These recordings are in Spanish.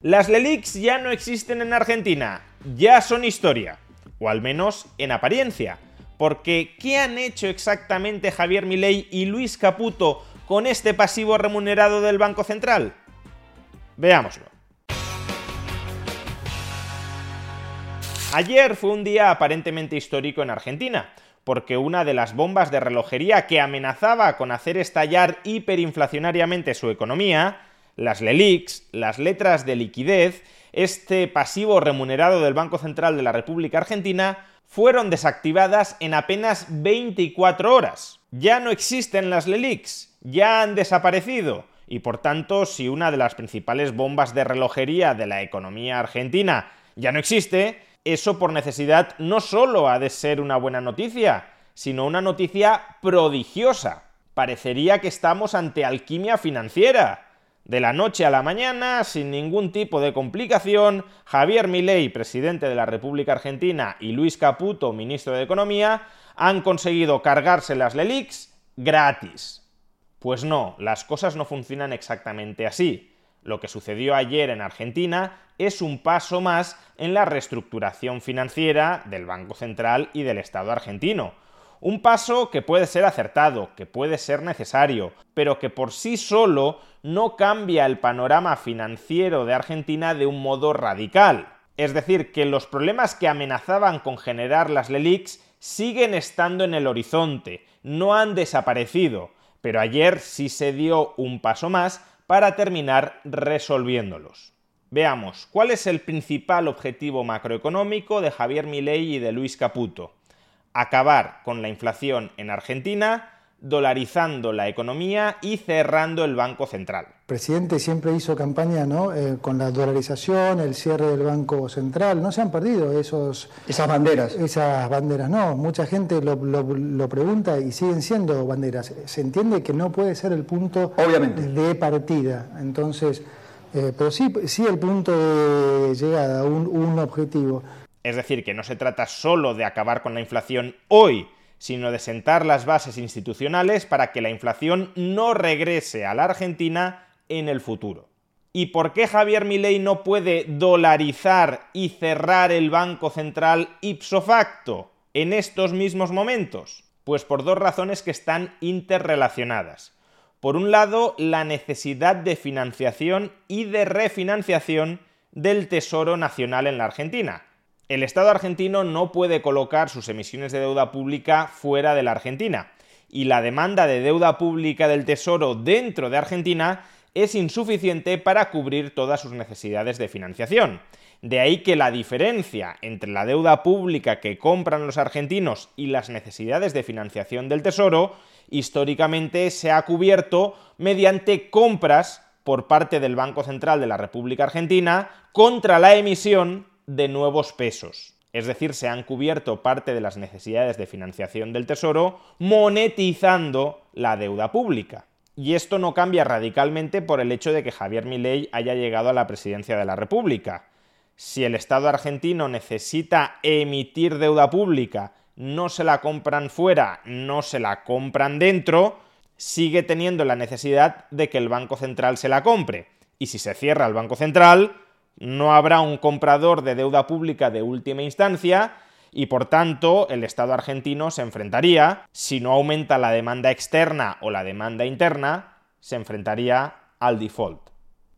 Las LELIX ya no existen en Argentina, ya son historia, o al menos en apariencia. Porque, ¿qué han hecho exactamente Javier Milei y Luis Caputo con este pasivo remunerado del Banco Central? Veámoslo. Ayer fue un día aparentemente histórico en Argentina, porque una de las bombas de relojería que amenazaba con hacer estallar hiperinflacionariamente su economía, las LELIX, las letras de liquidez, este pasivo remunerado del Banco Central de la República Argentina, fueron desactivadas en apenas 24 horas. Ya no existen las LELIX, ya han desaparecido. Y por tanto, si una de las principales bombas de relojería de la economía argentina ya no existe, eso por necesidad no solo ha de ser una buena noticia, sino una noticia prodigiosa. Parecería que estamos ante alquimia financiera. De la noche a la mañana, sin ningún tipo de complicación, Javier Milei, presidente de la República Argentina, y Luis Caputo, ministro de Economía, han conseguido cargarse las LELIX gratis. Pues no, las cosas no funcionan exactamente así. Lo que sucedió ayer en Argentina es un paso más en la reestructuración financiera del Banco Central y del Estado argentino un paso que puede ser acertado, que puede ser necesario, pero que por sí solo no cambia el panorama financiero de Argentina de un modo radical. Es decir, que los problemas que amenazaban con generar las LELIX siguen estando en el horizonte, no han desaparecido, pero ayer sí se dio un paso más para terminar resolviéndolos. Veamos, ¿cuál es el principal objetivo macroeconómico de Javier Milei y de Luis Caputo? Acabar con la inflación en Argentina, dolarizando la economía y cerrando el Banco Central. El presidente siempre hizo campaña ¿no? Eh, con la dolarización, el cierre del Banco Central. No se han perdido esos, esas banderas. Esas banderas, no. Mucha gente lo, lo, pregunta y siguen siendo banderas. Se entiende que no puede ser el punto Obviamente. de partida. Entonces, eh, pero sí, sí el punto de llegada, un, un objetivo. Es decir, que no se trata solo de acabar con la inflación hoy, sino de sentar las bases institucionales para que la inflación no regrese a la Argentina en el futuro. ¿Y por qué Javier Milei no puede dolarizar y cerrar el Banco Central ipso facto en estos mismos momentos? Pues por dos razones que están interrelacionadas. Por un lado, la necesidad de financiación y de refinanciación del Tesoro Nacional en la Argentina, el Estado argentino no puede colocar sus emisiones de deuda pública fuera de la Argentina, y la demanda de deuda pública del Tesoro dentro de Argentina es insuficiente para cubrir todas sus necesidades de financiación. De ahí que la diferencia entre la deuda pública que compran los argentinos y las necesidades de financiación del Tesoro históricamente se ha cubierto mediante compras por parte del Banco Central de la República Argentina contra la emisión de nuevos pesos. Es decir, se han cubierto parte de las necesidades de financiación del Tesoro monetizando la deuda pública. Y esto no cambia radicalmente por el hecho de que Javier Milei haya llegado a la presidencia de la República. Si el Estado argentino necesita emitir deuda pública, no se la compran fuera, no se la compran dentro, sigue teniendo la necesidad de que el Banco Central se la compre. Y si se cierra el Banco Central, no habrá un comprador de deuda pública de última instancia y por tanto el Estado argentino se enfrentaría, si no aumenta la demanda externa o la demanda interna, se enfrentaría al default.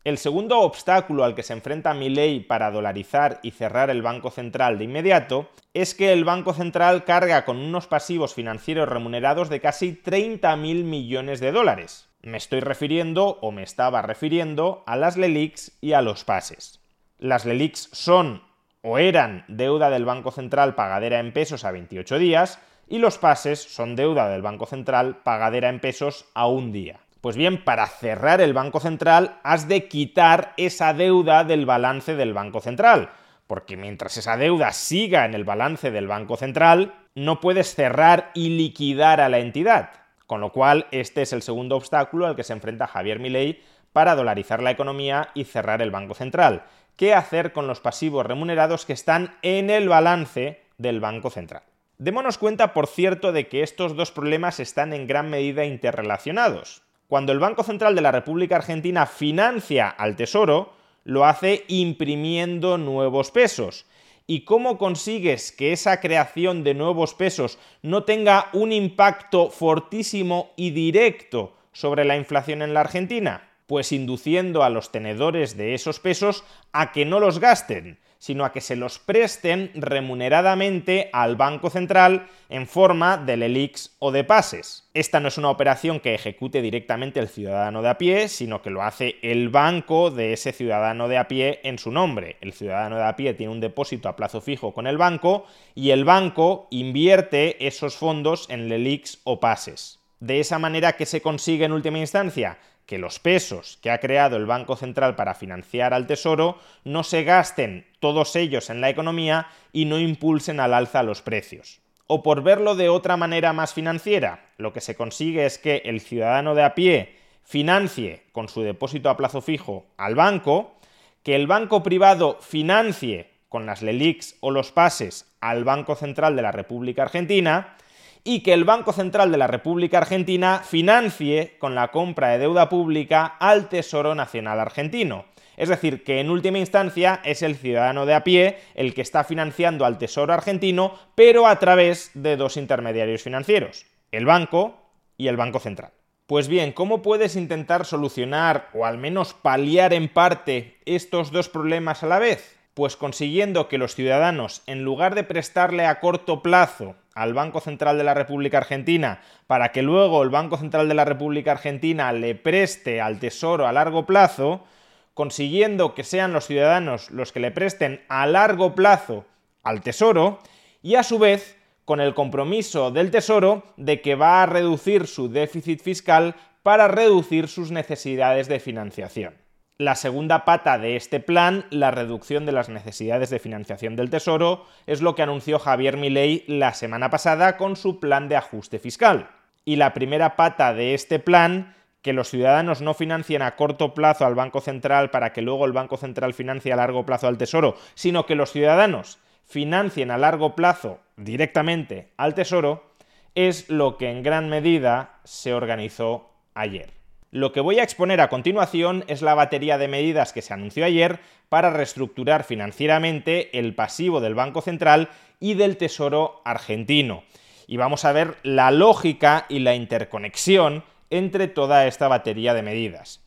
El segundo obstáculo al que se enfrenta ley para dolarizar y cerrar el Banco Central de inmediato es que el Banco Central carga con unos pasivos financieros remunerados de casi 30.000 millones de dólares. Me estoy refiriendo o me estaba refiriendo a las LELIX y a los pases. Las LELIX son o eran deuda del Banco Central pagadera en pesos a 28 días y los pases son deuda del Banco Central pagadera en pesos a un día. Pues bien, para cerrar el Banco Central has de quitar esa deuda del balance del Banco Central, porque mientras esa deuda siga en el balance del Banco Central, no puedes cerrar y liquidar a la entidad. Con lo cual, este es el segundo obstáculo al que se enfrenta Javier Milei para dolarizar la economía y cerrar el Banco Central. ¿Qué hacer con los pasivos remunerados que están en el balance del Banco Central? Démonos cuenta, por cierto, de que estos dos problemas están en gran medida interrelacionados. Cuando el Banco Central de la República Argentina financia al Tesoro, lo hace imprimiendo nuevos pesos. ¿Y cómo consigues que esa creación de nuevos pesos no tenga un impacto fortísimo y directo sobre la inflación en la Argentina? Pues induciendo a los tenedores de esos pesos a que no los gasten, sino a que se los presten remuneradamente al Banco Central en forma de LELIX o de pases. Esta no es una operación que ejecute directamente el ciudadano de a pie, sino que lo hace el banco de ese ciudadano de a pie en su nombre. El ciudadano de a pie tiene un depósito a plazo fijo con el banco y el banco invierte esos fondos en LELIX o pases. De esa manera, ¿qué se consigue en última instancia? Que los pesos que ha creado el Banco Central para financiar al Tesoro no se gasten todos ellos en la economía y no impulsen al alza los precios. O por verlo de otra manera más financiera, lo que se consigue es que el ciudadano de a pie financie con su depósito a plazo fijo al banco, que el banco privado financie con las LELIX o los pases al Banco Central de la República Argentina, y que el Banco Central de la República Argentina financie con la compra de deuda pública al Tesoro Nacional Argentino. Es decir, que en última instancia es el ciudadano de a pie el que está financiando al Tesoro argentino, pero a través de dos intermediarios financieros, el banco y el Banco Central. Pues bien, ¿cómo puedes intentar solucionar o al menos paliar en parte estos dos problemas a la vez? Pues consiguiendo que los ciudadanos, en lugar de prestarle a corto plazo al Banco Central de la República Argentina para que luego el Banco Central de la República Argentina le preste al Tesoro a largo plazo, consiguiendo que sean los ciudadanos los que le presten a largo plazo al Tesoro y a su vez con el compromiso del Tesoro de que va a reducir su déficit fiscal para reducir sus necesidades de financiación. La segunda pata de este plan, la reducción de las necesidades de financiación del Tesoro, es lo que anunció Javier Milei la semana pasada con su plan de ajuste fiscal. Y la primera pata de este plan, que los ciudadanos no financien a corto plazo al Banco Central para que luego el Banco Central financie a largo plazo al Tesoro, sino que los ciudadanos financien a largo plazo directamente al Tesoro, es lo que en gran medida se organizó ayer. Lo que voy a exponer a continuación es la batería de medidas que se anunció ayer para reestructurar financieramente el pasivo del Banco Central y del Tesoro argentino. Y vamos a ver la lógica y la interconexión entre toda esta batería de medidas.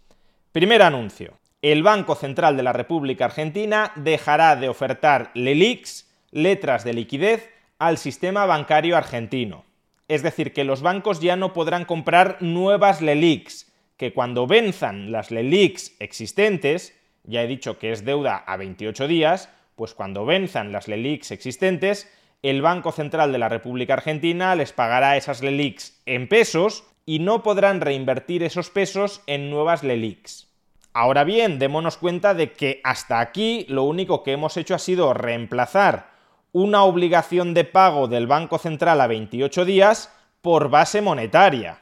Primer anuncio. El Banco Central de la República Argentina dejará de ofertar LELIX, letras de liquidez, al sistema bancario argentino. Es decir, que los bancos ya no podrán comprar nuevas LELIX, que cuando venzan las LELIX existentes, ya he dicho que es deuda a 28 días, pues cuando venzan las LELIX existentes, el Banco Central de la República Argentina les pagará esas LELIX en pesos y no podrán reinvertir esos pesos en nuevas LELIX. Ahora bien, démonos cuenta de que hasta aquí lo único que hemos hecho ha sido reemplazar una obligación de pago del Banco Central a 28 días por base monetaria.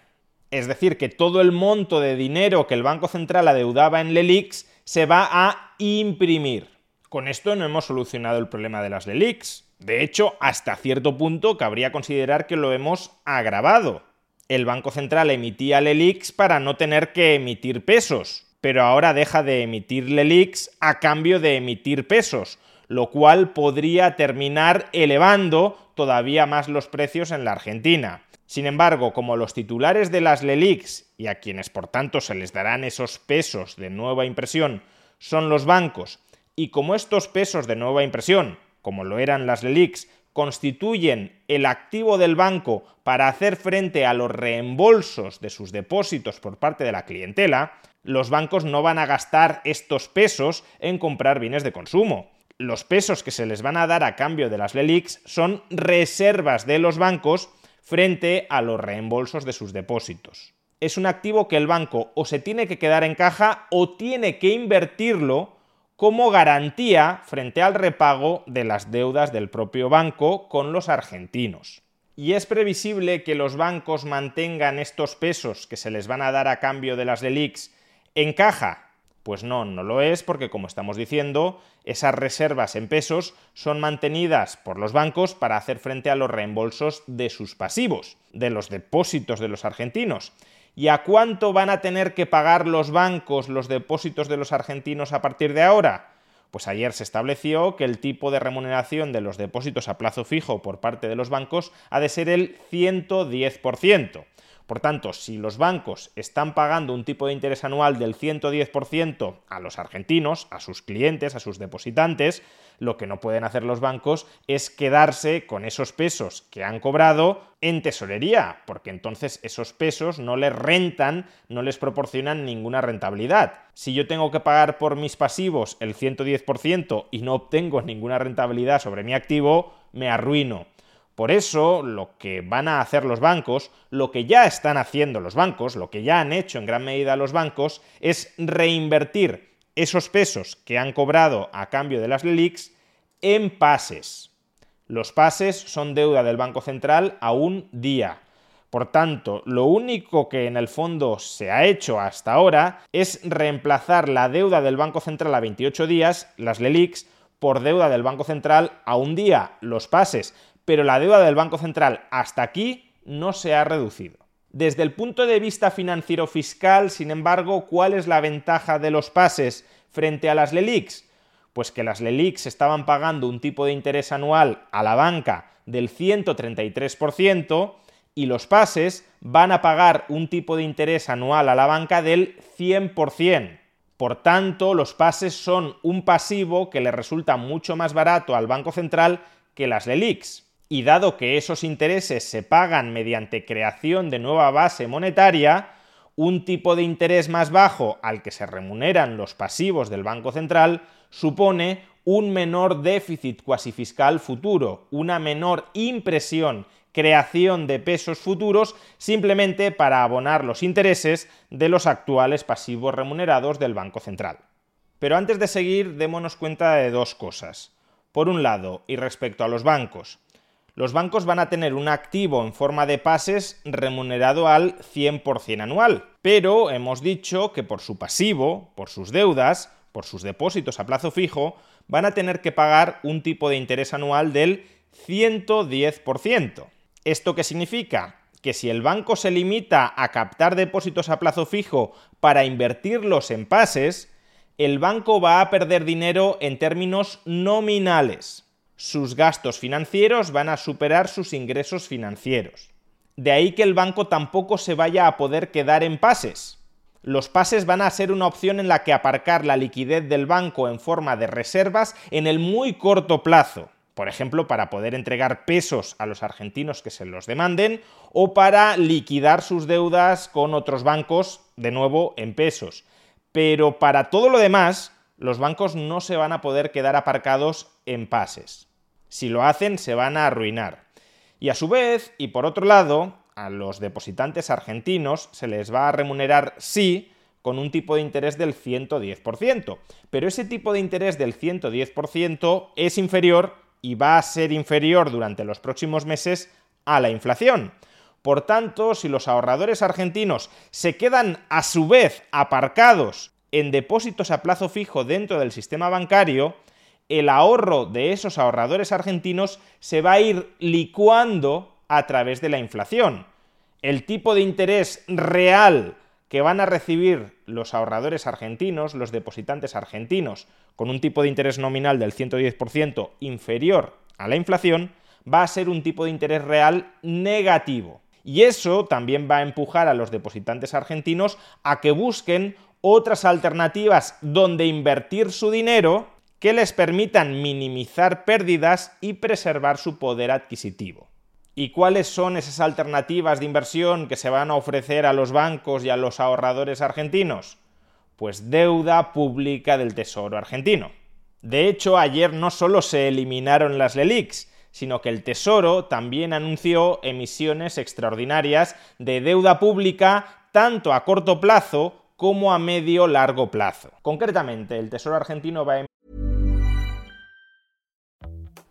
Es decir, que todo el monto de dinero que el Banco Central adeudaba en LELIX se va a imprimir. Con esto no hemos solucionado el problema de las LELIX. De hecho, hasta cierto punto cabría considerar que lo hemos agravado. El Banco Central emitía LELIX para no tener que emitir pesos, pero ahora deja de emitir LELIX a cambio de emitir pesos, lo cual podría terminar elevando todavía más los precios en la Argentina. Sin embargo, como los titulares de las LELIX, y a quienes por tanto se les darán esos pesos de nueva impresión, son los bancos, y como estos pesos de nueva impresión, como lo eran las LELIX, constituyen el activo del banco para hacer frente a los reembolsos de sus depósitos por parte de la clientela, los bancos no van a gastar estos pesos en comprar bienes de consumo. Los pesos que se les van a dar a cambio de las LELIX son reservas de los bancos frente a los reembolsos de sus depósitos. es un activo que el banco o se tiene que quedar en caja o tiene que invertirlo como garantía frente al repago de las deudas del propio banco con los argentinos. Y es previsible que los bancos mantengan estos pesos que se les van a dar a cambio de las DELIX en caja. Pues no, no lo es porque como estamos diciendo, esas reservas en pesos son mantenidas por los bancos para hacer frente a los reembolsos de sus pasivos, de los depósitos de los argentinos. ¿Y a cuánto van a tener que pagar los bancos los depósitos de los argentinos a partir de ahora? Pues ayer se estableció que el tipo de remuneración de los depósitos a plazo fijo por parte de los bancos ha de ser el 110%. Por tanto, si los bancos están pagando un tipo de interés anual del 110% a los argentinos, a sus clientes, a sus depositantes, lo que no pueden hacer los bancos es quedarse con esos pesos que han cobrado en tesorería, porque entonces esos pesos no les rentan, no les proporcionan ninguna rentabilidad. Si yo tengo que pagar por mis pasivos el 110% y no obtengo ninguna rentabilidad sobre mi activo, me arruino. Por eso, lo que van a hacer los bancos, lo que ya están haciendo los bancos, lo que ya han hecho en gran medida los bancos, es reinvertir esos pesos que han cobrado a cambio de las LELIX en pases. Los pases son deuda del Banco Central a un día. Por tanto, lo único que en el fondo se ha hecho hasta ahora es reemplazar la deuda del Banco Central a 28 días, las LELIX, por deuda del Banco Central a un día, los pases pero la deuda del Banco Central hasta aquí no se ha reducido. Desde el punto de vista financiero fiscal, sin embargo, ¿cuál es la ventaja de los pases frente a las LELIX? Pues que las LELIX estaban pagando un tipo de interés anual a la banca del 133% y los pases van a pagar un tipo de interés anual a la banca del 100%. Por tanto, los pases son un pasivo que le resulta mucho más barato al Banco Central que las LELIX y dado que esos intereses se pagan mediante creación de nueva base monetaria, un tipo de interés más bajo al que se remuneran los pasivos del Banco Central supone un menor déficit cuasi fiscal futuro, una menor impresión, creación de pesos futuros simplemente para abonar los intereses de los actuales pasivos remunerados del Banco Central. Pero antes de seguir, démonos cuenta de dos cosas. Por un lado, y respecto a los bancos, los bancos van a tener un activo en forma de pases remunerado al 100% anual, pero hemos dicho que por su pasivo, por sus deudas, por sus depósitos a plazo fijo, van a tener que pagar un tipo de interés anual del 110%. ¿Esto qué significa? Que si el banco se limita a captar depósitos a plazo fijo para invertirlos en pases, el banco va a perder dinero en términos nominales sus gastos financieros van a superar sus ingresos financieros. De ahí que el banco tampoco se vaya a poder quedar en pases. Los pases van a ser una opción en la que aparcar la liquidez del banco en forma de reservas en el muy corto plazo. Por ejemplo, para poder entregar pesos a los argentinos que se los demanden o para liquidar sus deudas con otros bancos, de nuevo, en pesos. Pero para todo lo demás, los bancos no se van a poder quedar aparcados en pases. Si lo hacen, se van a arruinar. Y a su vez, y por otro lado, a los depositantes argentinos se les va a remunerar sí con un tipo de interés del 110%. Pero ese tipo de interés del 110% es inferior y va a ser inferior durante los próximos meses a la inflación. Por tanto, si los ahorradores argentinos se quedan a su vez aparcados en depósitos a plazo fijo dentro del sistema bancario, el ahorro de esos ahorradores argentinos se va a ir licuando a través de la inflación. El tipo de interés real que van a recibir los ahorradores argentinos, los depositantes argentinos, con un tipo de interés nominal del 110% inferior a la inflación, va a ser un tipo de interés real negativo. Y eso también va a empujar a los depositantes argentinos a que busquen otras alternativas donde invertir su dinero que les permitan minimizar pérdidas y preservar su poder adquisitivo. ¿Y cuáles son esas alternativas de inversión que se van a ofrecer a los bancos y a los ahorradores argentinos? Pues deuda pública del Tesoro argentino. De hecho, ayer no solo se eliminaron las LELIX, sino que el Tesoro también anunció emisiones extraordinarias de deuda pública tanto a corto plazo como a medio largo plazo. Concretamente, el Tesoro argentino va a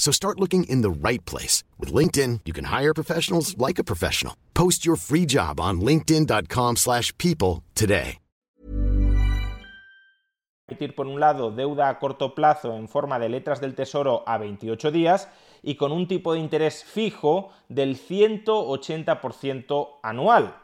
So start looking in the right place. With LinkedIn, you can hire professionals like a professional. Post your free job on linkedin.com slash people today. Emitir, por un lado, deuda a corto plazo en forma de letras del tesoro a 28 días y con un tipo de interés fijo del 180% anual.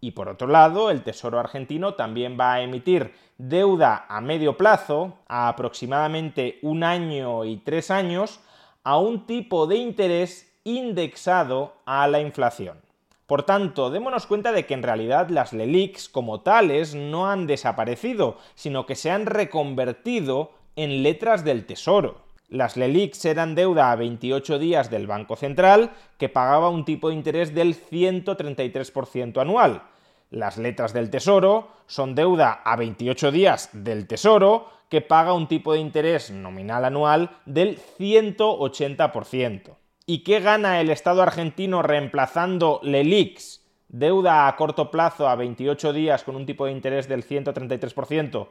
Y por otro lado, el Tesoro argentino también va a emitir deuda a medio plazo, a aproximadamente un año y tres años, a un tipo de interés indexado a la inflación. Por tanto, démonos cuenta de que en realidad las LELIX como tales no han desaparecido, sino que se han reconvertido en letras del Tesoro. Las LELIX eran deuda a 28 días del Banco Central, que pagaba un tipo de interés del 133% anual. Las letras del Tesoro son deuda a 28 días del Tesoro, que paga un tipo de interés nominal anual del 180%. ¿Y qué gana el Estado argentino reemplazando LELIX, deuda a corto plazo a 28 días con un tipo de interés del 133%,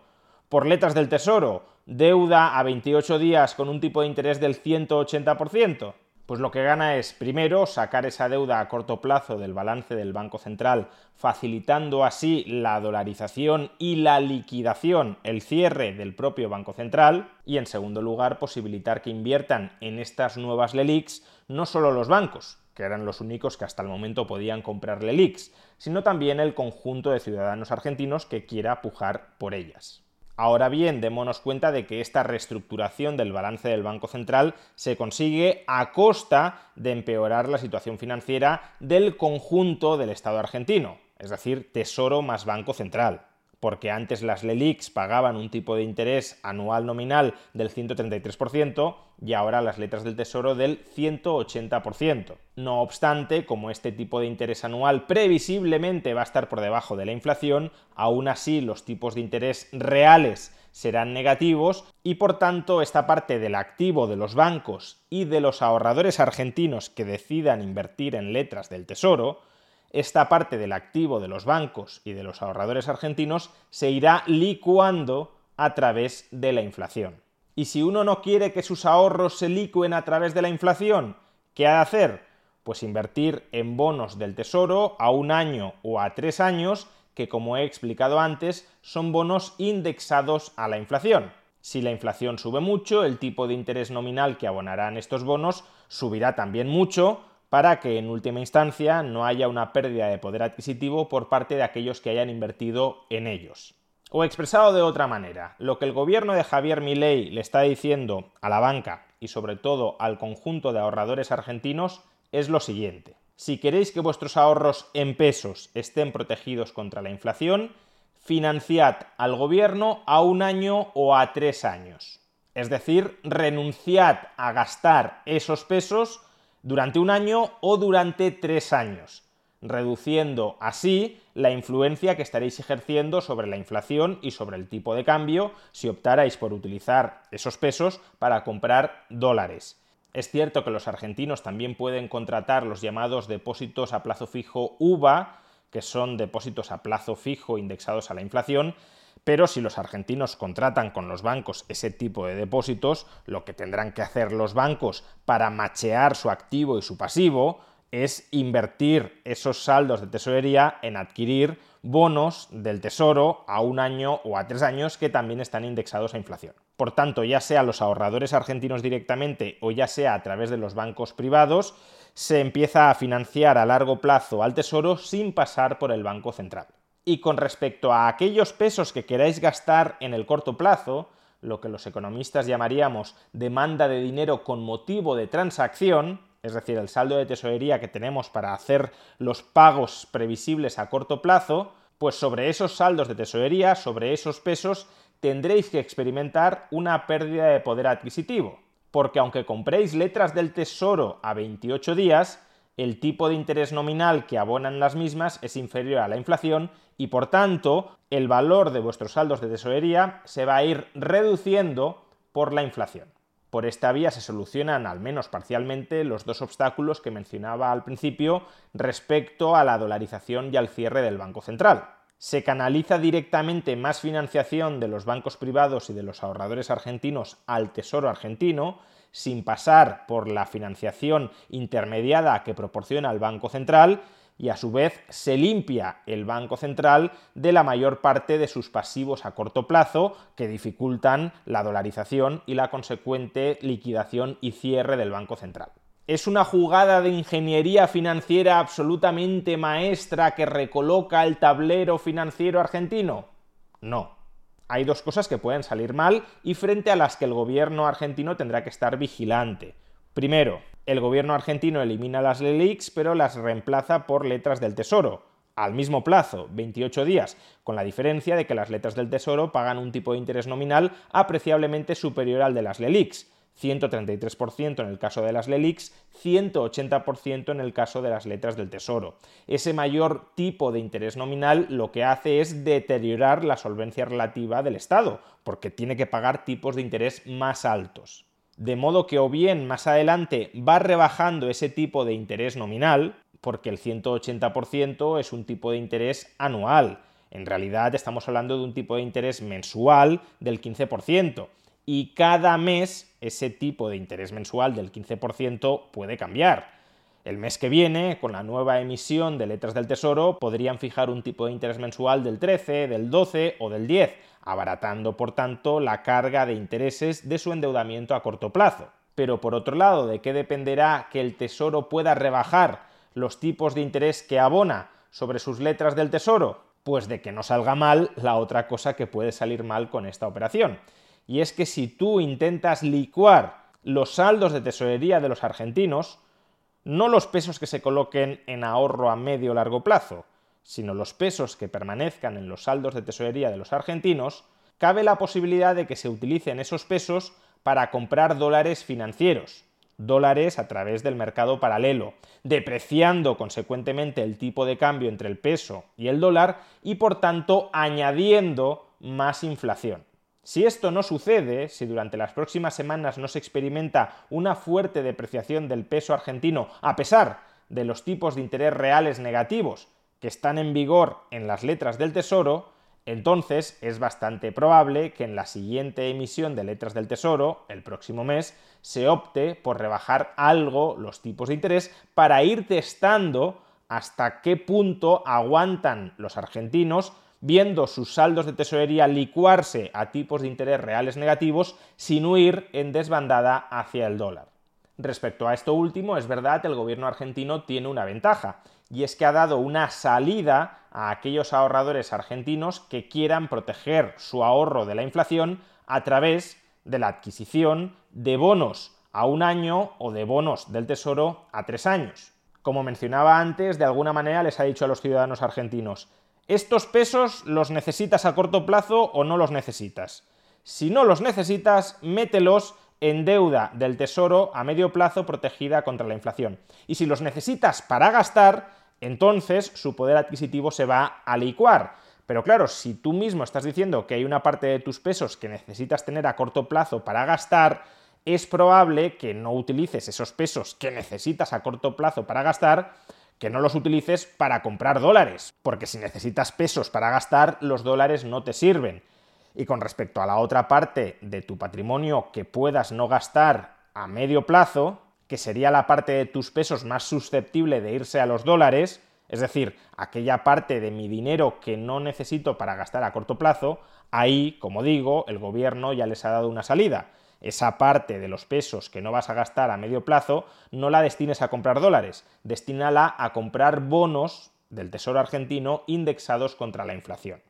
por letras del Tesoro, deuda a 28 días con un tipo de interés del 180%? Pues lo que gana es, primero, sacar esa deuda a corto plazo del balance del Banco Central, facilitando así la dolarización y la liquidación, el cierre del propio Banco Central, y en segundo lugar, posibilitar que inviertan en estas nuevas LELIX no solo los bancos, que eran los únicos que hasta el momento podían comprar LELIX, sino también el conjunto de ciudadanos argentinos que quiera pujar por ellas. Ahora bien, démonos cuenta de que esta reestructuración del balance del Banco Central se consigue a costa de empeorar la situación financiera del conjunto del Estado argentino, es decir, Tesoro más Banco Central porque antes las LELIX pagaban un tipo de interés anual nominal del 133% y ahora las letras del Tesoro del 180%. No obstante, como este tipo de interés anual previsiblemente va a estar por debajo de la inflación, aún así los tipos de interés reales serán negativos y por tanto esta parte del activo de los bancos y de los ahorradores argentinos que decidan invertir en letras del Tesoro esta parte del activo de los bancos y de los ahorradores argentinos se irá licuando a través de la inflación. Y si uno no quiere que sus ahorros se licuen a través de la inflación, ¿qué ha de hacer? Pues invertir en bonos del tesoro a un año o a tres años, que como he explicado antes, son bonos indexados a la inflación. Si la inflación sube mucho, el tipo de interés nominal que abonarán estos bonos subirá también mucho, para que en última instancia no haya una pérdida de poder adquisitivo por parte de aquellos que hayan invertido en ellos. O expresado de otra manera, lo que el gobierno de Javier Milei le está diciendo a la banca y sobre todo al conjunto de ahorradores argentinos es lo siguiente. Si queréis que vuestros ahorros en pesos estén protegidos contra la inflación, financiad al gobierno a un año o a tres años. Es decir, renunciad a gastar esos pesos durante un año o durante tres años, reduciendo así la influencia que estaréis ejerciendo sobre la inflación y sobre el tipo de cambio si optarais por utilizar esos pesos para comprar dólares. Es cierto que los argentinos también pueden contratar los llamados depósitos a plazo fijo UVA, que son depósitos a plazo fijo indexados a la inflación, pero si los argentinos contratan con los bancos ese tipo de depósitos, lo que tendrán que hacer los bancos para machear su activo y su pasivo es invertir esos saldos de tesorería en adquirir bonos del tesoro a un año o a tres años que también están indexados a inflación. Por tanto, ya sea los ahorradores argentinos directamente o ya sea a través de los bancos privados, se empieza a financiar a largo plazo al tesoro sin pasar por el Banco Central. Y con respecto a aquellos pesos que queráis gastar en el corto plazo, lo que los economistas llamaríamos demanda de dinero con motivo de transacción, es decir, el saldo de tesorería que tenemos para hacer los pagos previsibles a corto plazo, pues sobre esos saldos de tesorería, sobre esos pesos, tendréis que experimentar una pérdida de poder adquisitivo, porque aunque compréis letras del tesoro a 28 días, el tipo de interés nominal que abonan las mismas es inferior a la inflación y por tanto el valor de vuestros saldos de tesorería se va a ir reduciendo por la inflación. Por esta vía se solucionan, al menos parcialmente, los dos obstáculos que mencionaba al principio respecto a la dolarización y al cierre del Banco Central. Se canaliza directamente más financiación de los bancos privados y de los ahorradores argentinos al Tesoro argentino, sin pasar por la financiación intermediada que proporciona el Banco Central, y a su vez se limpia el Banco Central de la mayor parte de sus pasivos a corto plazo que dificultan la dolarización y la consecuente liquidación y cierre del Banco Central. ¿Es una jugada de ingeniería financiera absolutamente maestra que recoloca el tablero financiero argentino? No. Hay dos cosas que pueden salir mal y frente a las que el gobierno argentino tendrá que estar vigilante. Primero, el gobierno argentino elimina las LELIX, pero las reemplaza por letras del Tesoro, al mismo plazo, 28 días, con la diferencia de que las letras del Tesoro pagan un tipo de interés nominal apreciablemente superior al de las LELIX, 133% en el caso de las LELIX, 180% en el caso de las letras del Tesoro. Ese mayor tipo de interés nominal lo que hace es deteriorar la solvencia relativa del Estado, porque tiene que pagar tipos de interés más altos de modo que o bien más adelante va rebajando ese tipo de interés nominal, porque el 180% es un tipo de interés anual. En realidad estamos hablando de un tipo de interés mensual del 15%. Y cada mes ese tipo de interés mensual del 15% puede cambiar. El mes que viene, con la nueva emisión de letras del Tesoro, podrían fijar un tipo de interés mensual del 13, del 12 o del 10, abaratando por tanto la carga de intereses de su endeudamiento a corto plazo. Pero por otro lado, ¿de qué dependerá que el Tesoro pueda rebajar los tipos de interés que abona sobre sus letras del Tesoro? Pues de que no salga mal la otra cosa que puede salir mal con esta operación. Y es que si tú intentas licuar los saldos de tesorería de los argentinos, no los pesos que se coloquen en ahorro a medio o largo plazo, sino los pesos que permanezcan en los saldos de tesorería de los argentinos, cabe la posibilidad de que se utilicen esos pesos para comprar dólares financieros, dólares a través del mercado paralelo, depreciando consecuentemente el tipo de cambio entre el peso y el dólar y por tanto añadiendo más inflación. Si esto no sucede, si durante las próximas semanas no se experimenta una fuerte depreciación del peso argentino a pesar de los tipos de interés reales negativos que están en vigor en las letras del Tesoro, entonces es bastante probable que en la siguiente emisión de letras del Tesoro, el próximo mes, se opte por rebajar algo los tipos de interés para ir testando hasta qué punto aguantan los argentinos viendo sus saldos de tesorería licuarse a tipos de interés reales negativos sin huir en desbandada hacia el dólar. Respecto a esto último, es verdad el gobierno argentino tiene una ventaja, y es que ha dado una salida a aquellos ahorradores argentinos que quieran proteger su ahorro de la inflación a través de la adquisición de bonos a un año o de bonos del Tesoro a tres años. Como mencionaba antes, de alguna manera les ha dicho a los ciudadanos argentinos, estos pesos los necesitas a corto plazo o no los necesitas. Si no los necesitas, mételos en deuda del Tesoro a medio plazo protegida contra la inflación. Y si los necesitas para gastar, entonces su poder adquisitivo se va a licuar. Pero claro, si tú mismo estás diciendo que hay una parte de tus pesos que necesitas tener a corto plazo para gastar, es probable que no utilices esos pesos que necesitas a corto plazo para gastar, que no los utilices para comprar dólares, porque si necesitas pesos para gastar, los dólares no te sirven. Y con respecto a la otra parte de tu patrimonio que puedas no gastar a medio plazo, que sería la parte de tus pesos más susceptible de irse a los dólares, es decir, aquella parte de mi dinero que no necesito para gastar a corto plazo, ahí, como digo, el gobierno ya les ha dado una salida. Esa parte de los pesos que no vas a gastar a medio plazo, no la destines a comprar dólares, destínala a comprar bonos del Tesoro argentino indexados contra la inflación.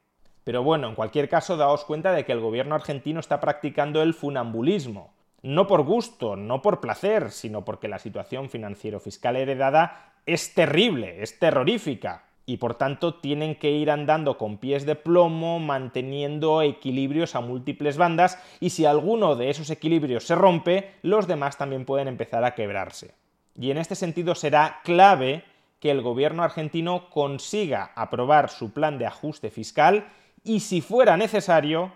Pero bueno, en cualquier caso, daos cuenta de que el gobierno argentino está practicando el funambulismo. No por gusto, no por placer, sino porque la situación financiero-fiscal heredada es terrible, es terrorífica. Y por tanto tienen que ir andando con pies de plomo, manteniendo equilibrios a múltiples bandas, y si alguno de esos equilibrios se rompe, los demás también pueden empezar a quebrarse. Y en este sentido será clave que el gobierno argentino consiga aprobar su plan de ajuste fiscal y si fuera necesario,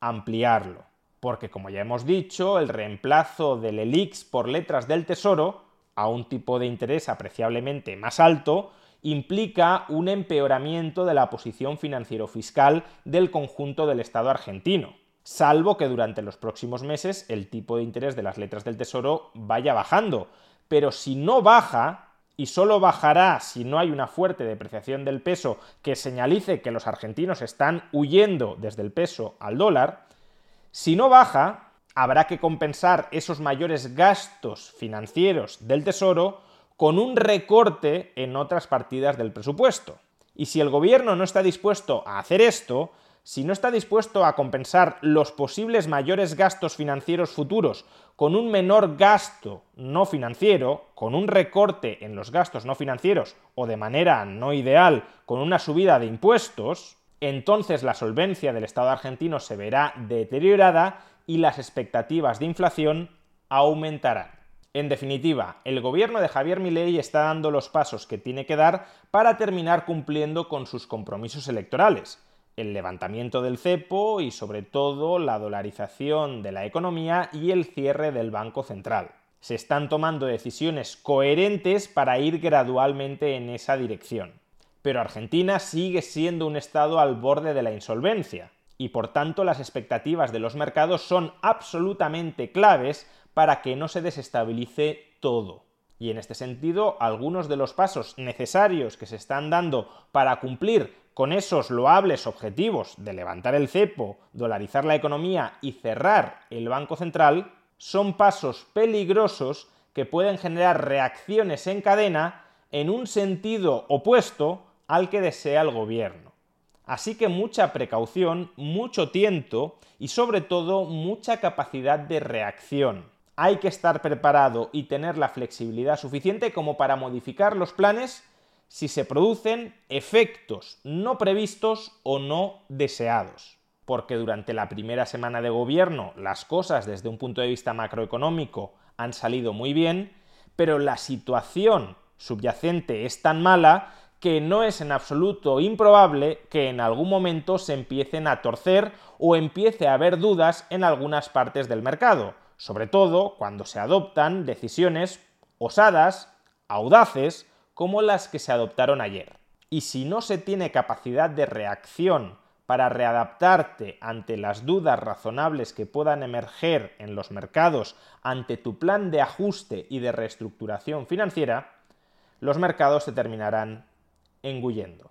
ampliarlo. Porque como ya hemos dicho, el reemplazo del ELIX por letras del Tesoro a un tipo de interés apreciablemente más alto implica un empeoramiento de la posición financiero-fiscal del conjunto del Estado argentino, salvo que durante los próximos meses el tipo de interés de las letras del Tesoro vaya bajando. Pero si no baja, y solo bajará si no hay una fuerte depreciación del peso que señalice que los argentinos están huyendo desde el peso al dólar, si no baja, habrá que compensar esos mayores gastos financieros del Tesoro con un recorte en otras partidas del presupuesto. Y si el gobierno no está dispuesto a hacer esto, si no está dispuesto a compensar los posibles mayores gastos financieros futuros con un menor gasto no financiero, con un recorte en los gastos no financieros o de manera no ideal con una subida de impuestos, entonces la solvencia del Estado argentino se verá deteriorada y las expectativas de inflación aumentarán. En definitiva, el gobierno de Javier Milei está dando los pasos que tiene que dar para terminar cumpliendo con sus compromisos electorales el levantamiento del cepo y sobre todo la dolarización de la economía y el cierre del Banco Central. Se están tomando decisiones coherentes para ir gradualmente en esa dirección. Pero Argentina sigue siendo un estado al borde de la insolvencia y por tanto las expectativas de los mercados son absolutamente claves para que no se desestabilice todo. Y en este sentido, algunos de los pasos necesarios que se están dando para cumplir con esos loables objetivos de levantar el cepo, dolarizar la economía y cerrar el Banco Central, son pasos peligrosos que pueden generar reacciones en cadena en un sentido opuesto al que desea el gobierno. Así que mucha precaución, mucho tiento y sobre todo mucha capacidad de reacción. Hay que estar preparado y tener la flexibilidad suficiente como para modificar los planes si se producen efectos no previstos o no deseados. Porque durante la primera semana de gobierno las cosas desde un punto de vista macroeconómico han salido muy bien, pero la situación subyacente es tan mala que no es en absoluto improbable que en algún momento se empiecen a torcer o empiece a haber dudas en algunas partes del mercado, sobre todo cuando se adoptan decisiones osadas, audaces, como las que se adoptaron ayer. Y si no se tiene capacidad de reacción para readaptarte ante las dudas razonables que puedan emerger en los mercados ante tu plan de ajuste y de reestructuración financiera, los mercados se terminarán engullendo.